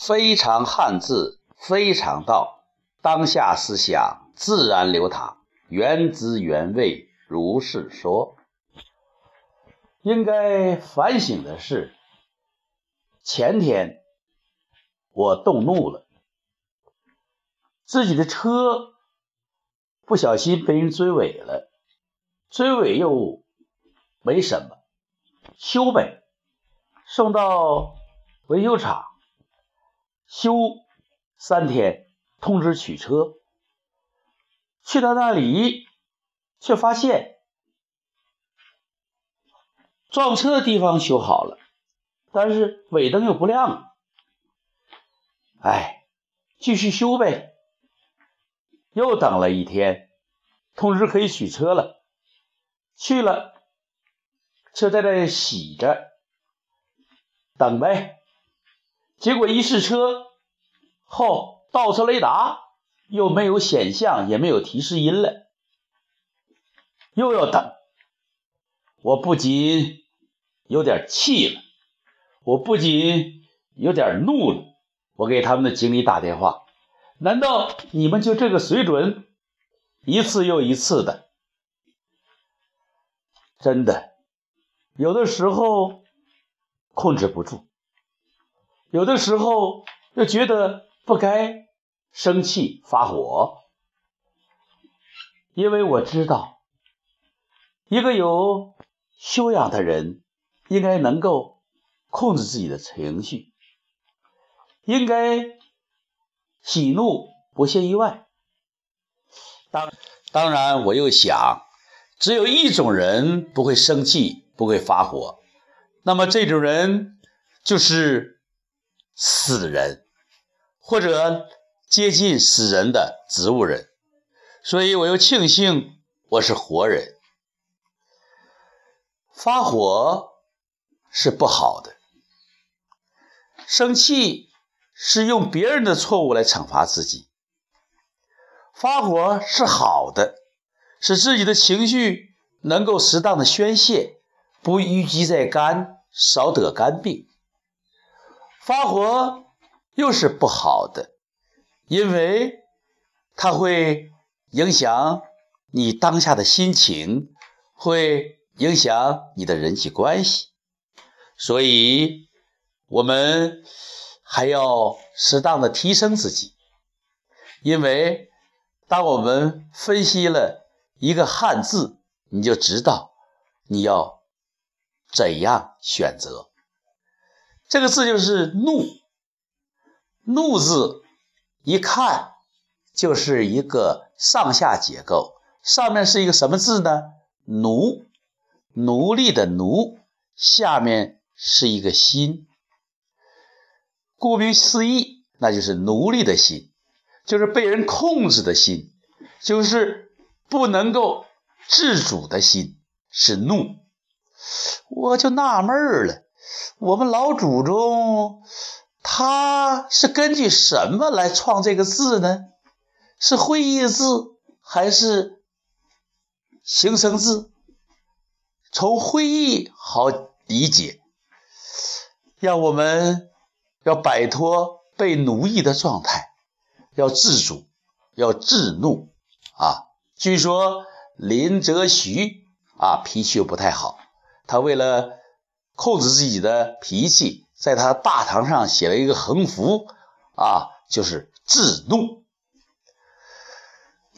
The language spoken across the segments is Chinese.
非常汉字，非常道，当下思想自然流淌，原汁原味，如是说。应该反省的是，前天我动怒了，自己的车不小心被人追尾了，追尾又没什么，修呗，送到维修厂。休三天，通知取车。去到那里，却发现撞车的地方修好了，但是尾灯又不亮了。哎，继续修呗。又等了一天，通知可以取车了。去了，车在那洗着，等呗。结果一试车后，倒车雷达又没有显像，也没有提示音了，又要等。我不仅有点气了，我不仅有点怒了。我给他们的经理打电话：“难道你们就这个水准？一次又一次的，真的，有的时候控制不住。”有的时候又觉得不该生气发火，因为我知道，一个有修养的人应该能够控制自己的情绪，应该喜怒不屑一外。当当然，我又想，只有一种人不会生气，不会发火，那么这种人就是。死人，或者接近死人的植物人，所以我又庆幸我是活人。发火是不好的，生气是用别人的错误来惩罚自己。发火是好的，使自己的情绪能够适当的宣泄，不淤积在肝，少得肝病。发火又是不好的，因为它会影响你当下的心情，会影响你的人际关系，所以我们还要适当的提升自己。因为当我们分析了一个汉字，你就知道你要怎样选择。这个字就是“怒”，“怒”字一看就是一个上下结构，上面是一个什么字呢？“奴”，奴隶的“奴”，下面是一个“心”。顾名思义，那就是奴隶的心，就是被人控制的心，就是不能够自主的心，是怒。我就纳闷了。我们老祖宗他是根据什么来创这个字呢？是会意字还是形声字？从会意好理解，让我们要摆脱被奴役的状态，要自主，要自怒啊！据说林则徐啊脾气又不太好，他为了。控制自己的脾气，在他大堂上写了一个横幅，啊，就是自怒。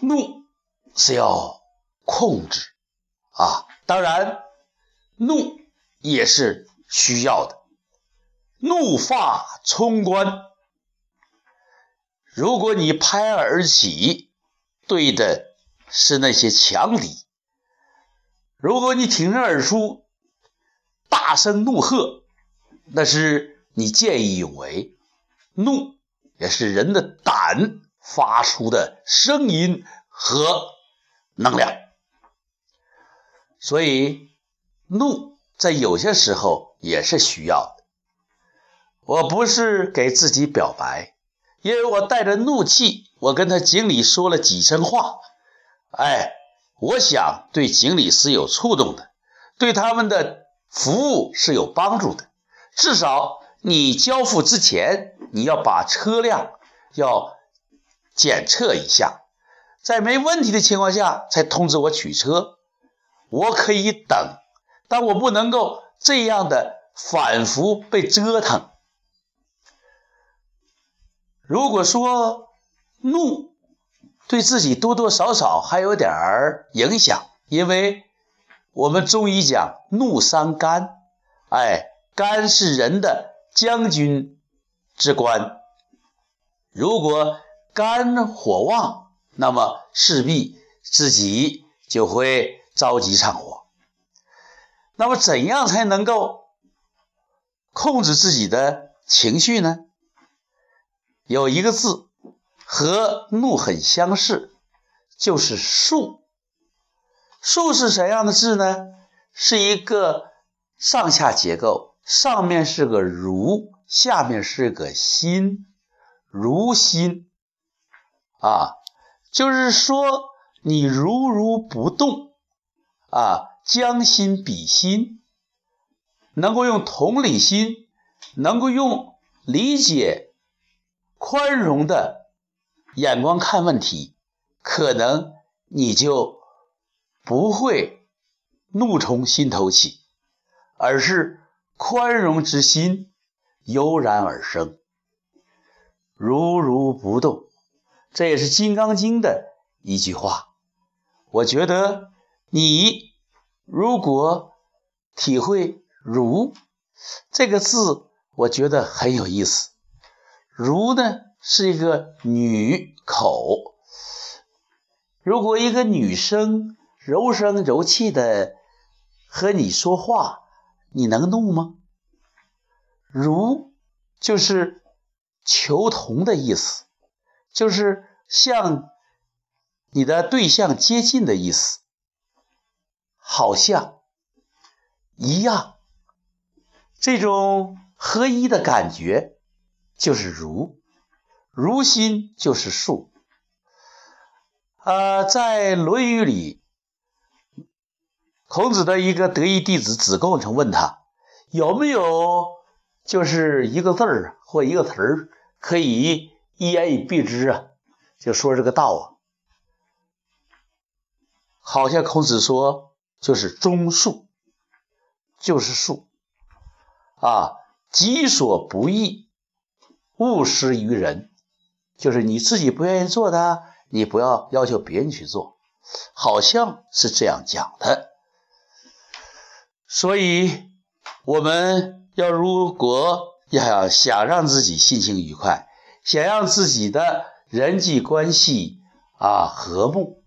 怒是要控制，啊，当然，怒也是需要的。怒发冲冠，如果你拍案而起，对的是那些强敌；如果你挺身而出，大声怒喝，那是你见义勇为；怒也是人的胆发出的声音和能量。所以，怒在有些时候也是需要的。我不是给自己表白，因为我带着怒气，我跟他经理说了几声话。哎，我想对经理是有触动的，对他们的。服务是有帮助的，至少你交付之前，你要把车辆要检测一下，在没问题的情况下才通知我取车。我可以等，但我不能够这样的反复被折腾。如果说怒对自己多多少少还有点儿影响，因为我们中医讲怒伤肝，哎，肝是人的将军之官，如果肝火旺，那么势必自己就会。着急上火，那么怎样才能够控制自己的情绪呢？有一个字和怒很相似，就是“数”。数是什么样的字呢？是一个上下结构，上面是个“如”，下面是个“心”，如心啊，就是说你如如不动。啊，将心比心，能够用同理心，能够用理解、宽容的眼光看问题，可能你就不会怒从心头起，而是宽容之心油然而生，如如不动。这也是《金刚经》的一句话。我觉得。你如果体会“如”这个字，我觉得很有意思。“如”呢是一个女口，如果一个女生柔声柔气的和你说话，你能怒吗？“如”就是求同的意思，就是向你的对象接近的意思。好像一样，这种合一的感觉就是如，如心就是数。呃，在《论语》里，孔子的一个得意弟子子贡曾问他有没有就是一个字儿或一个词儿可以一言以蔽之啊？就说这个道啊，好像孔子说。就是中恕，就是恕啊！己所不欲，勿施于人。就是你自己不愿意做的，你不要要求别人去做，好像是这样讲的。所以，我们要如果要想让自己心情愉快，想让自己的人际关系啊和睦，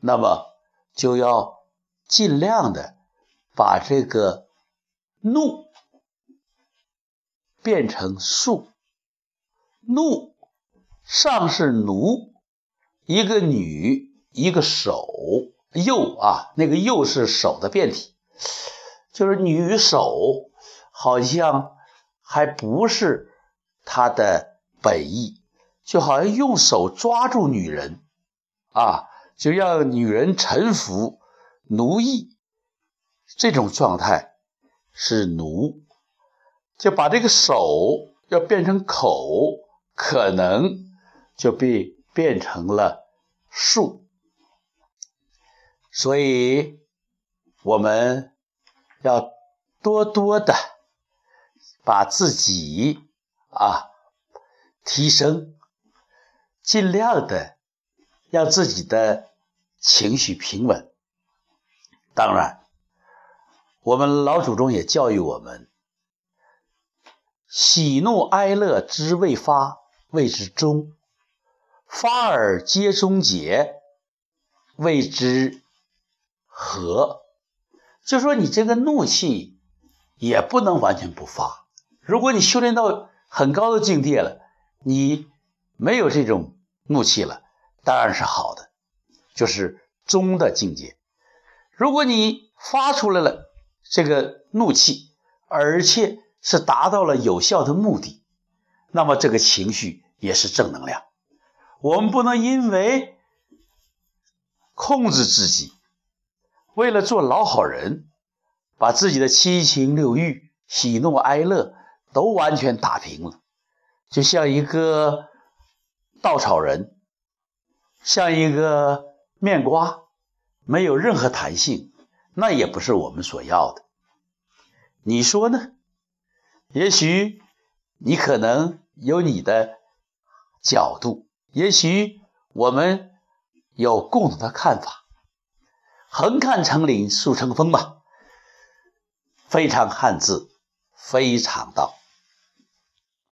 那么就要。尽量的把这个怒变成术，怒上是奴，一个女，一个手，右啊，那个右是手的变体，就是女手，好像还不是他的本意，就好像用手抓住女人啊，就让女人臣服。奴役这种状态是奴，就把这个手要变成口，可能就被变成了树。所以我们要多多的把自己啊提升，尽量的让自己的情绪平稳。当然，我们老祖宗也教育我们：喜怒哀乐之未发，谓之中；发而皆终结，谓之和。就说你这个怒气也不能完全不发。如果你修炼到很高的境界了，你没有这种怒气了，当然是好的，就是中的境界。如果你发出来了这个怒气，而且是达到了有效的目的，那么这个情绪也是正能量。我们不能因为控制自己，为了做老好人，把自己的七情六欲、喜怒哀乐都完全打平了，就像一个稻草人，像一个面瓜，没有任何弹性，那也不是我们所要的。你说呢？也许你可能有你的角度，也许我们有共同的看法。横看成岭，竖成峰吧。非常汉字，非常道。